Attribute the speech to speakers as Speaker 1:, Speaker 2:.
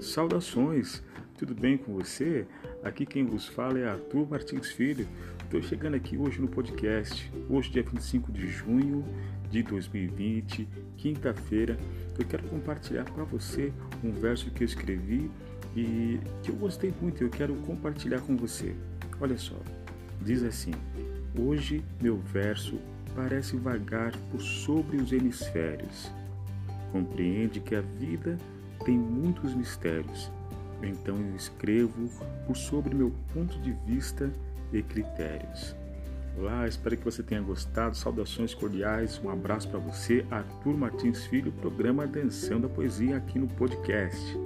Speaker 1: Saudações, tudo bem com você? Aqui quem vos fala é Arthur Martins Filho. Estou chegando aqui hoje no podcast, hoje, dia 25 de junho de 2020, quinta-feira. Eu quero compartilhar para você um verso que eu escrevi e que eu gostei muito eu quero compartilhar com você. Olha só, diz assim: Hoje meu verso parece vagar por sobre os hemisférios. Compreende que a vida tem muitos mistérios. Então eu escrevo por sobre meu ponto de vista e critérios. Olá, espero que você tenha gostado. Saudações cordiais, um abraço para você, Arthur Martins Filho, programa Dançando a Poesia aqui no podcast.